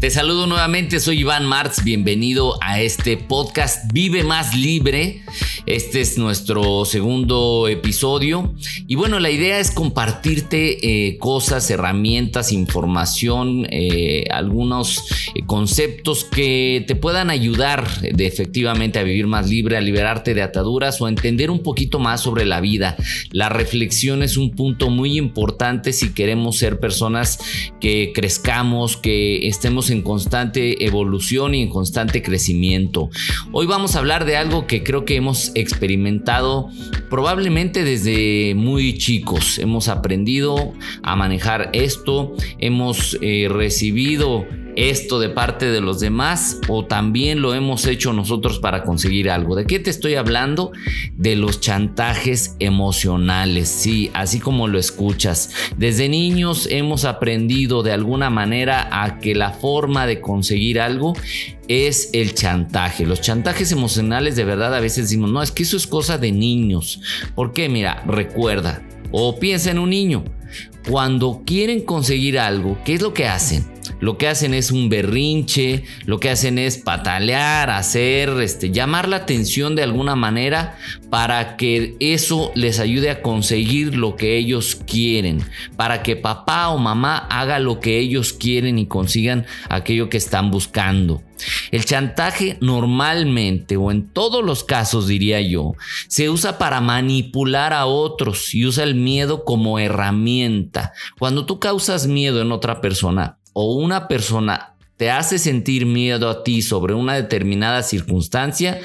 Te saludo nuevamente, soy Iván Martz, bienvenido a este podcast Vive más libre. Este es nuestro segundo episodio y bueno, la idea es compartirte eh, cosas, herramientas, información, eh, algunos eh, conceptos que te puedan ayudar de, efectivamente a vivir más libre, a liberarte de ataduras o a entender un poquito más sobre la vida. La reflexión es un punto muy importante si queremos ser personas que crezcamos, que estemos en constante evolución y en constante crecimiento. Hoy vamos a hablar de algo que creo que hemos experimentado probablemente desde muy chicos. Hemos aprendido a manejar esto, hemos eh, recibido esto de parte de los demás o también lo hemos hecho nosotros para conseguir algo. ¿De qué te estoy hablando? De los chantajes emocionales, sí, así como lo escuchas. Desde niños hemos aprendido de alguna manera a que la forma de conseguir algo es el chantaje. Los chantajes emocionales de verdad a veces decimos, no, es que eso es cosa de niños. ¿Por qué? Mira, recuerda o piensa en un niño. Cuando quieren conseguir algo, ¿qué es lo que hacen? Lo que hacen es un berrinche, lo que hacen es patalear, hacer, este, llamar la atención de alguna manera para que eso les ayude a conseguir lo que ellos quieren, para que papá o mamá haga lo que ellos quieren y consigan aquello que están buscando. El chantaje normalmente o en todos los casos diría yo se usa para manipular a otros y usa el miedo como herramienta. Cuando tú causas miedo en otra persona, o una persona te hace sentir miedo a ti sobre una determinada circunstancia,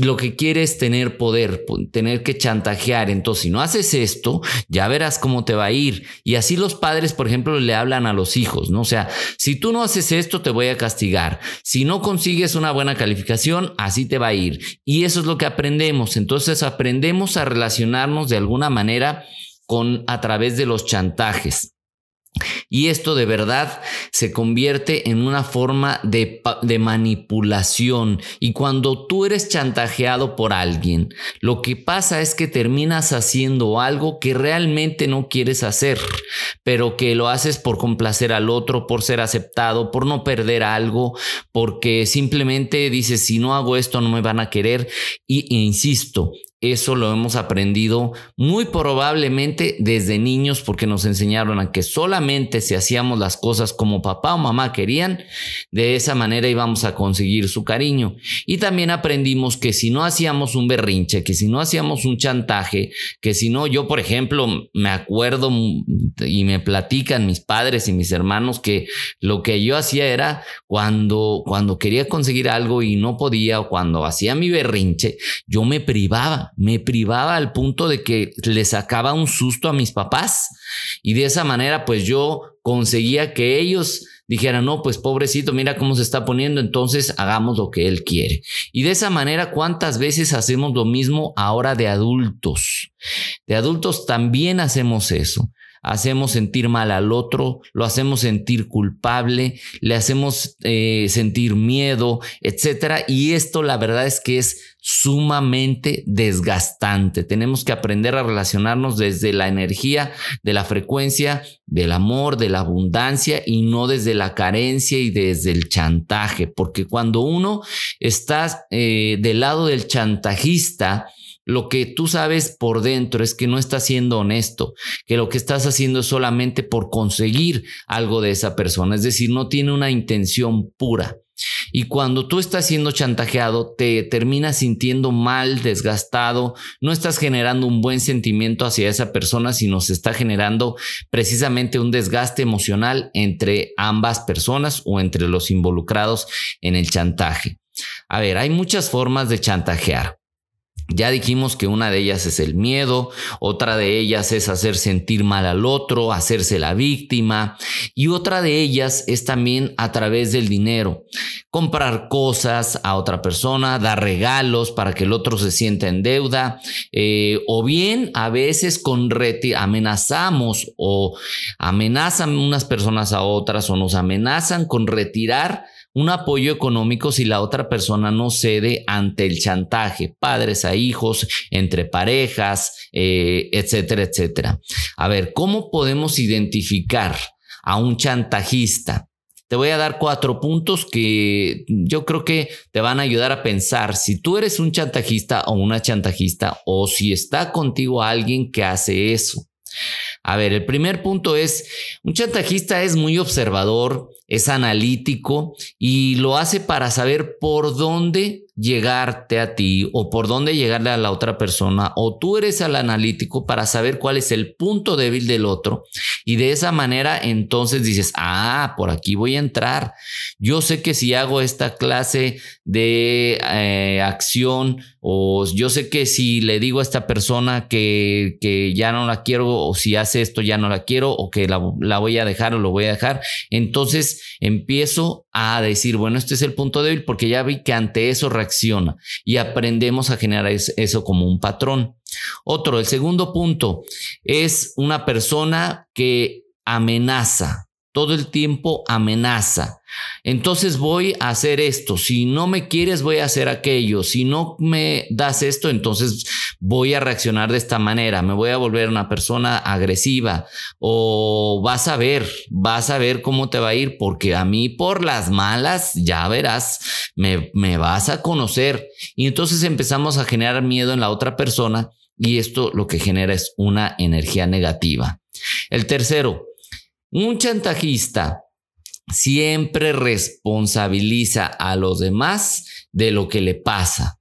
lo que quiere es tener poder, tener que chantajear. Entonces, si no haces esto, ya verás cómo te va a ir. Y así los padres, por ejemplo, le hablan a los hijos, ¿no? O sea, si tú no haces esto, te voy a castigar. Si no consigues una buena calificación, así te va a ir. Y eso es lo que aprendemos. Entonces, aprendemos a relacionarnos de alguna manera con a través de los chantajes. Y esto de verdad se convierte en una forma de, manipulación. Y cuando tú eres chantajeado por alguien, lo que pasa es que terminas haciendo algo que realmente no quieres hacer, pero que lo haces por complacer al otro, por ser aceptado, por no perder algo, porque simplemente dices, si no hago esto no me van a querer. Y, e insisto, eso lo hemos aprendido muy probablemente desde niños porque nos enseñaron a que solamente si hacíamos las cosas como papá o mamá querían, de esa manera íbamos a conseguir su cariño. Y también aprendimos que si no hacíamos un berrinche, que si no hacíamos un chantaje, que si no, yo por ejemplo me acuerdo y me platican mis padres y mis hermanos que lo que yo hacía era cuando, cuando quería conseguir algo y no podía o cuando hacía mi berrinche, yo me privaba me privaba al punto de que le sacaba un susto a mis papás y de esa manera pues yo conseguía que ellos dijeran, no, pues pobrecito, mira cómo se está poniendo, entonces hagamos lo que él quiere. Y de esa manera, ¿cuántas veces hacemos lo mismo ahora de adultos? De adultos también hacemos eso hacemos sentir mal al otro, lo hacemos sentir culpable, le hacemos eh, sentir miedo, etcétera. Y esto la verdad es que es sumamente desgastante. Tenemos que aprender a relacionarnos desde la energía, de la frecuencia, del amor, de la abundancia y no desde la carencia y desde el chantaje, porque cuando uno está eh, del lado del chantajista, lo que tú sabes por dentro es que no estás siendo honesto, que lo que estás haciendo es solamente por conseguir algo de esa persona, es decir, no tiene una intención pura. Y cuando tú estás siendo chantajeado, te terminas sintiendo mal, desgastado, no estás generando un buen sentimiento hacia esa persona, sino se está generando precisamente un desgaste emocional entre ambas personas o entre los involucrados en el chantaje. A ver, hay muchas formas de chantajear. Ya dijimos que una de ellas es el miedo, otra de ellas es hacer sentir mal al otro, hacerse la víctima y otra de ellas es también a través del dinero, comprar cosas a otra persona, dar regalos para que el otro se sienta en deuda eh, o bien a veces con amenazamos o amenazan unas personas a otras o nos amenazan con retirar un apoyo económico si la otra persona no cede ante el chantaje, padres a hijos, entre parejas, eh, etcétera, etcétera. A ver, ¿cómo podemos identificar a un chantajista? Te voy a dar cuatro puntos que yo creo que te van a ayudar a pensar si tú eres un chantajista o una chantajista o si está contigo alguien que hace eso. A ver, el primer punto es, un chantajista es muy observador, es analítico y lo hace para saber por dónde llegarte a ti o por dónde llegarle a la otra persona o tú eres el analítico para saber cuál es el punto débil del otro y de esa manera entonces dices, ah, por aquí voy a entrar. Yo sé que si hago esta clase de eh, acción o yo sé que si le digo a esta persona que, que, ya no la quiero o si hace esto ya no la quiero o que la, la voy a dejar o lo voy a dejar, entonces empiezo a decir, bueno, este es el punto débil porque ya vi que ante eso reacciona y aprendemos a generar eso como un patrón. Otro, el segundo punto es una persona que amenaza, todo el tiempo amenaza. Entonces voy a hacer esto. Si no me quieres, voy a hacer aquello. Si no me das esto, entonces voy a reaccionar de esta manera. Me voy a volver una persona agresiva. O vas a ver, vas a ver cómo te va a ir, porque a mí por las malas, ya verás, me, me vas a conocer. Y entonces empezamos a generar miedo en la otra persona y esto lo que genera es una energía negativa. El tercero, un chantajista siempre responsabiliza a los demás de lo que le pasa.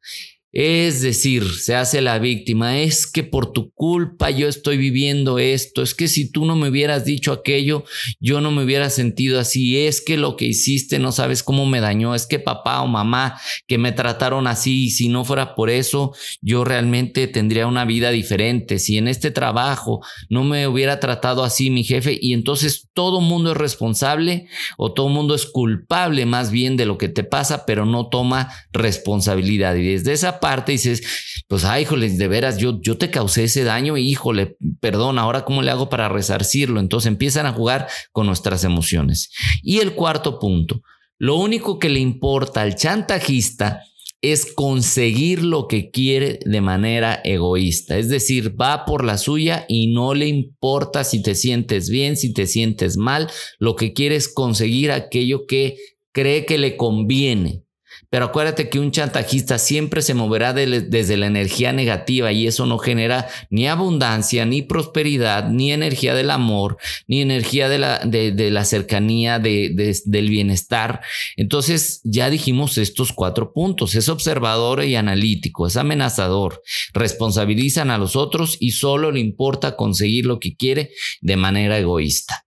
Es decir, se hace la víctima, es que por tu culpa yo estoy viviendo esto, es que si tú no me hubieras dicho aquello, yo no me hubiera sentido así, es que lo que hiciste no sabes cómo me dañó, es que papá o mamá que me trataron así y si no fuera por eso, yo realmente tendría una vida diferente, si en este trabajo no me hubiera tratado así mi jefe y entonces todo mundo es responsable o todo mundo es culpable más bien de lo que te pasa, pero no toma responsabilidad. Y desde esa parte dices, pues, ay, híjole, de veras, yo, yo te causé ese daño y híjole, perdón, ahora cómo le hago para resarcirlo. Entonces empiezan a jugar con nuestras emociones. Y el cuarto punto, lo único que le importa al chantajista es conseguir lo que quiere de manera egoísta. Es decir, va por la suya y no le importa si te sientes bien, si te sientes mal. Lo que quiere es conseguir aquello que cree que le conviene. Pero acuérdate que un chantajista siempre se moverá desde la energía negativa y eso no genera ni abundancia, ni prosperidad, ni energía del amor, ni energía de la, de, la cercanía, del bienestar. Entonces ya dijimos estos cuatro puntos. Es observador y analítico, es amenazador, responsabilizan a los otros y solo le importa conseguir lo que quiere de manera egoísta.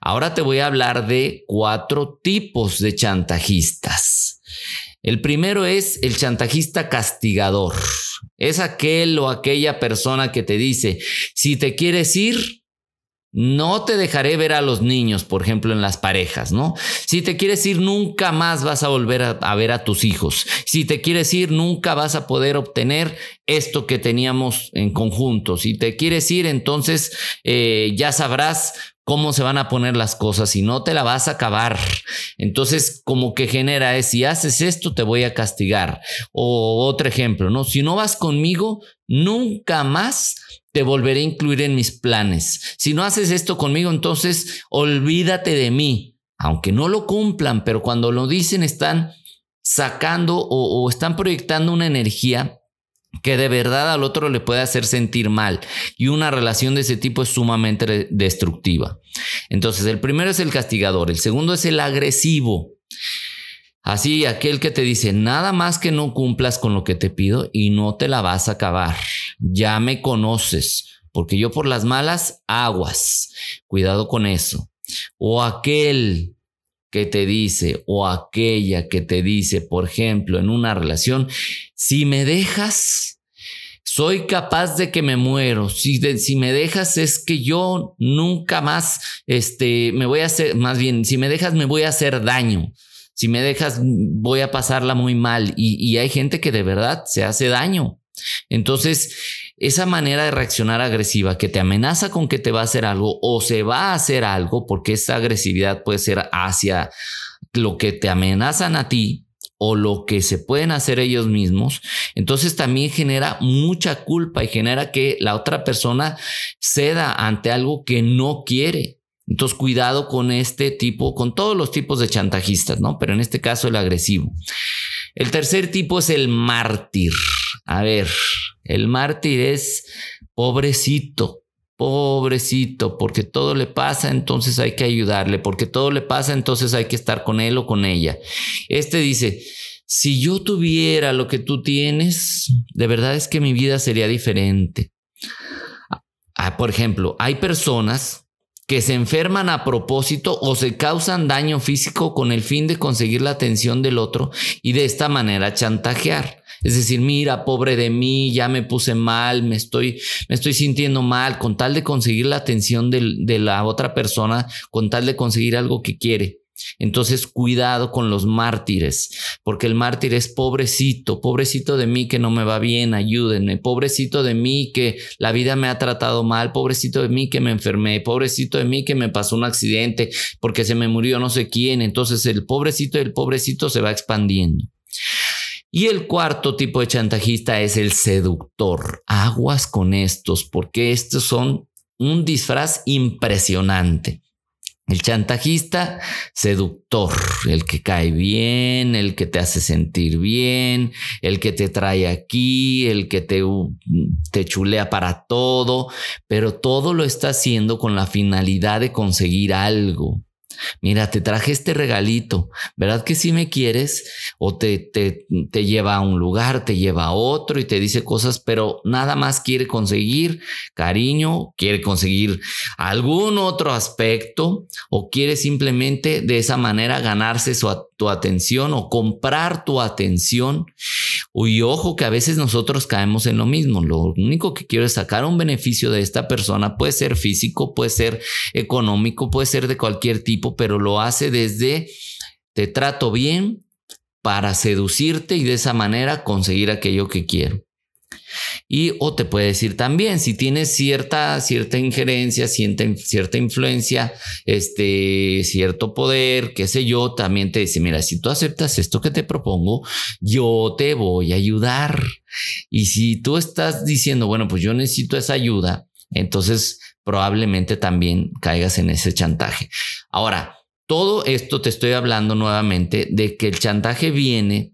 Ahora te voy a hablar de cuatro tipos de chantajistas. El primero es el chantajista castigador. Es aquel o aquella persona que te dice, si te quieres ir, no te dejaré ver a los niños, por ejemplo, en las parejas, ¿no? Si te quieres ir, nunca más vas a volver a, ver a tus hijos. Si te quieres ir, nunca vas a poder obtener esto que teníamos en conjunto. Si te quieres ir, entonces eh, ya sabrás cómo se van a poner las cosas y no te la vas a acabar. Entonces, como que genera es, si haces esto, te voy a castigar. O otro ejemplo, ¿no? Si no vas conmigo, nunca más te volveré a incluir en mis planes. Si no haces esto conmigo, entonces olvídate de mí. Aunque no lo cumplan, pero cuando lo dicen están sacando o, o están proyectando una energía que de verdad al otro le puede hacer sentir mal. Y una relación de ese tipo es sumamente destructiva. Entonces, el primero es el castigador, el segundo es el agresivo. Así, aquel que te dice, nada más que no cumplas con lo que te pido y no te la vas a acabar. Ya me conoces, porque yo por las malas aguas. Cuidado con eso. O aquel que te dice o aquella que te dice, por ejemplo, en una relación, si me dejas, soy capaz de que me muero. Si, me dejas es que yo nunca más, este, me voy a hacer, más bien, si me dejas me voy a hacer daño. Si me dejas voy a pasarla muy mal. Y hay gente que de verdad se hace daño. Entonces, esa manera de reaccionar agresiva que te amenaza con que te va a hacer algo o se va a hacer algo, porque esa agresividad puede ser hacia lo que te amenazan a ti o lo que se pueden hacer ellos mismos, entonces también genera mucha culpa y genera que la otra persona ceda ante algo que no quiere. Entonces, cuidado con este tipo, con todos los tipos de chantajistas, ¿no? Pero en este caso el agresivo. El tercer tipo es el mártir. A ver, el mártir es pobrecito, pobrecito, porque todo le pasa, entonces hay que ayudarle, porque todo le pasa, entonces hay que estar con él o con ella. Este dice, si yo tuviera lo que tú tienes, de verdad es que mi vida sería diferente. Ah, por ejemplo, hay personas que se enferman a propósito o se causan daño físico con el fin de conseguir la atención del otro y de esta manera chantajear. Es decir, mira, pobre de mí, ya me puse mal, me estoy, me estoy sintiendo mal, con tal de conseguir la atención de la otra persona, con tal de conseguir algo que quiere. Entonces, cuidado con los mártires, porque el mártir es pobrecito, pobrecito de mí que no me va bien, ayúdenme, pobrecito de mí que la vida me ha tratado mal, pobrecito de mí que me enfermé, pobrecito de mí que me pasó un accidente porque se me murió no sé quién. Entonces, el pobrecito del pobrecito se va expandiendo. Y el cuarto tipo de chantajista es el seductor. Aguas con estos, porque estos son un disfraz impresionante. El chantajista seductor, el que cae bien, el que te hace sentir bien, el que te trae aquí, el que te, te chulea para todo, pero todo lo está haciendo con la finalidad de conseguir algo. Mira, te traje este regalito, ¿verdad que si me quieres? O te, te, te, lleva a un lugar, te lleva a otro y te dice cosas, pero nada más quiere conseguir cariño, quiere conseguir algún otro aspecto o quiere simplemente de esa manera ganarse su, tu atención o comprar tu atención. Y ojo que a veces nosotros caemos en lo mismo. Lo único que quiero es sacar un beneficio de esta persona. Puede ser físico, puede ser económico, puede ser de cualquier tipo, pero lo hace desde te trato bien para seducirte y de esa manera conseguir aquello que quiero. Y o te puede decir también, si tienes cierta, cierta injerencia, cierta, cierta influencia, este, cierto poder, qué sé yo, también te dice, mira, si tú aceptas esto que te propongo, yo te voy a ayudar. Y si tú estás diciendo, bueno, pues yo necesito esa ayuda, entonces probablemente también caigas en ese chantaje. Ahora, todo esto te estoy hablando nuevamente de que el chantaje viene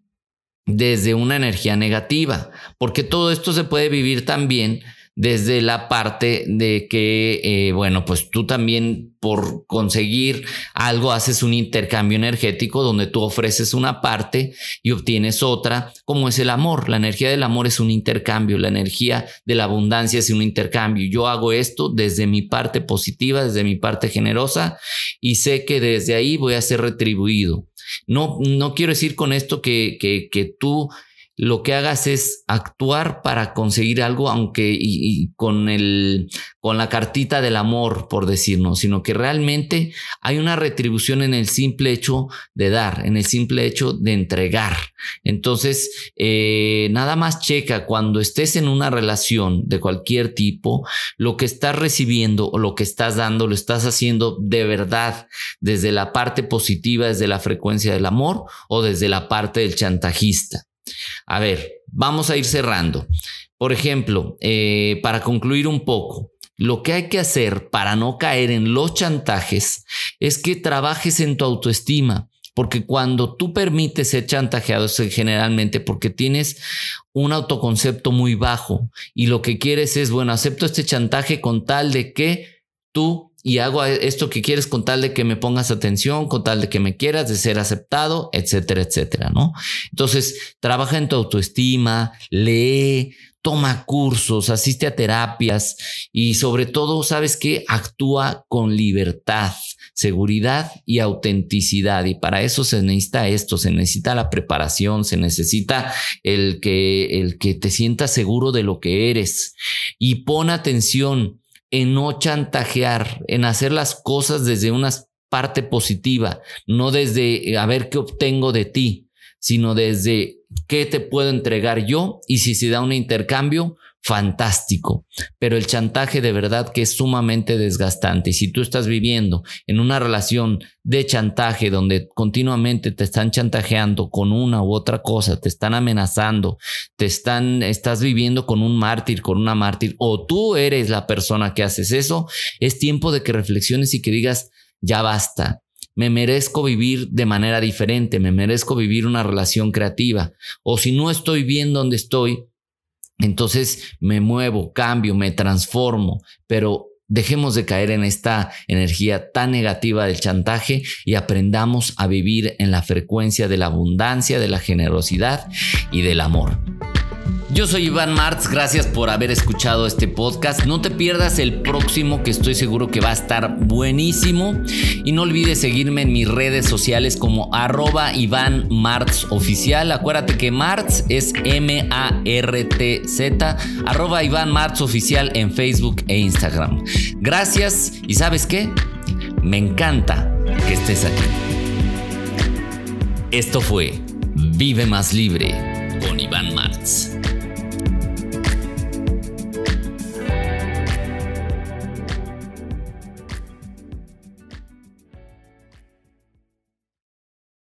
desde una energía negativa, porque todo esto se puede vivir también desde la parte de que, eh, bueno, pues tú también por conseguir algo haces un intercambio energético donde tú ofreces una parte y obtienes otra, como es el amor. La energía del amor es un intercambio, la energía de la abundancia es un intercambio. Yo hago esto desde mi parte positiva, desde mi parte generosa y sé que desde ahí voy a ser retribuido. No, no quiero decir con esto que, que, que tú lo que hagas es actuar para conseguir algo, aunque y, con el con la cartita del amor, por decirnos, sino que realmente hay una retribución en el simple hecho de dar, en el simple hecho de entregar. Entonces, eh, nada más checa cuando estés en una relación de cualquier tipo, lo que estás recibiendo o lo que estás dando, lo estás haciendo de verdad desde la parte positiva, desde la frecuencia del amor o desde la parte del chantajista. A ver, vamos a ir cerrando. Por ejemplo, eh, para concluir un poco, lo que hay que hacer para no caer en los chantajes es que trabajes en tu autoestima. Porque cuando tú permites ser chantajeado es generalmente porque tienes un autoconcepto muy bajo y lo que quieres es, bueno, acepto este chantaje con tal de que tú y hago esto que quieres con tal de que me pongas atención, con tal de que me quieras, de ser aceptado, etcétera, etcétera, ¿no? Entonces, trabaja en tu autoestima, lee, toma cursos, asiste a terapias y sobre todo, ¿sabes qué? Actúa con libertad, seguridad y autenticidad. Y para eso se necesita esto, se necesita la preparación, se necesita el que, el que te sientas seguro de lo que eres. Y pon atención en no chantajear, en hacer las cosas desde una parte positiva, no desde a ver qué obtengo de ti, sino desde qué te puedo entregar yo y si se da un intercambio, fantástico. Pero el chantaje de verdad que es sumamente desgastante. Y si tú estás viviendo en una relación de chantaje donde continuamente te están chantajeando con una u otra cosa, te están amenazando, te están, estás viviendo con un mártir, con una mártir, o tú eres la persona que haces eso, es tiempo de que reflexiones y que digas, ya basta, me merezco vivir de manera diferente, me merezco vivir una relación creativa. O si no estoy bien donde estoy, entonces me muevo, cambio, me transformo, pero dejemos de caer en esta energía tan negativa del chantaje y aprendamos a vivir en la frecuencia de la abundancia, de la generosidad y del amor. Yo soy Iván Martz, gracias por haber escuchado este podcast. No te pierdas el próximo que estoy seguro que va a estar buenísimo. Y no olvides seguirme en mis redes sociales como arroba Iván Martz oficial. Acuérdate que Martz es M-A-R-T-Z, arroba Iván Martz oficial en Facebook e Instagram. Gracias y sabes qué? Me encanta que estés aquí. Esto fue Vive más libre con Iván Martz.